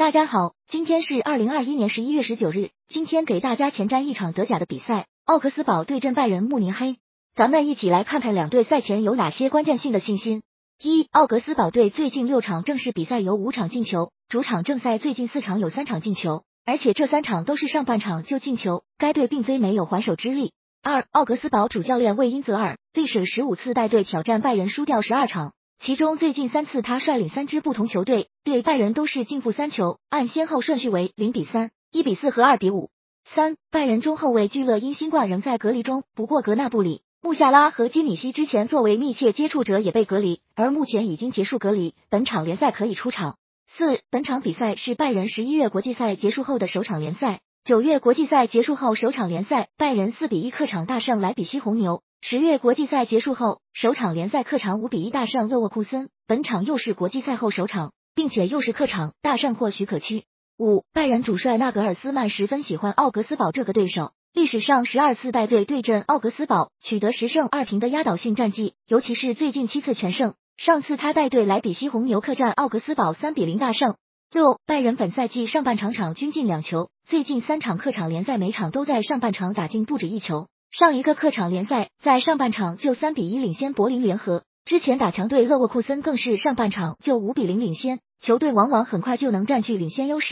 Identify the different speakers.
Speaker 1: 大家好，今天是二零二一年十一月十九日。今天给大家前瞻一场德甲的比赛，奥格斯堡对阵拜仁慕尼黑。咱们一起来看看两队赛前有哪些关键性的信心。一、奥格斯堡队最近六场正式比赛有五场进球，主场正赛最近四场有三场进球，而且这三场都是上半场就进球，该队并非没有还手之力。二、奥格斯堡主教练魏因泽尔历史十五次带队挑战拜仁，输掉十二场。其中最近三次他率领三支不同球队对拜仁都是净负三球，按先后顺序为零比三、一比四和二比五。三拜仁中后卫居勒因新冠仍在隔离中，不过格纳布里、穆夏拉和基米希之前作为密切接触者也被隔离，而目前已经结束隔离，本场联赛可以出场。四本场比赛是拜仁十一月国际赛结束后的首场联赛，九月国际赛结束后首场联赛，拜仁四比一客场大胜莱比锡红牛。十月国际赛结束后，首场联赛客场五比一大胜勒沃库森，本场又是国际赛后首场，并且又是客场大胜或许可期。五拜仁主帅纳格尔斯曼十分喜欢奥格斯堡这个对手，历史上十二次带队对阵奥格斯堡，取得十胜二平的压倒性战绩，尤其是最近七次全胜。上次他带队莱比锡红牛客战奥格斯堡三比零大胜。六拜仁本赛季上半场场均进两球，最近三场客场联赛每场都在上半场打进不止一球。上一个客场联赛在上半场就三比一领先柏林联合，之前打强队勒沃库森更是上半场就五比零领先，球队往往很快就能占据领先优势。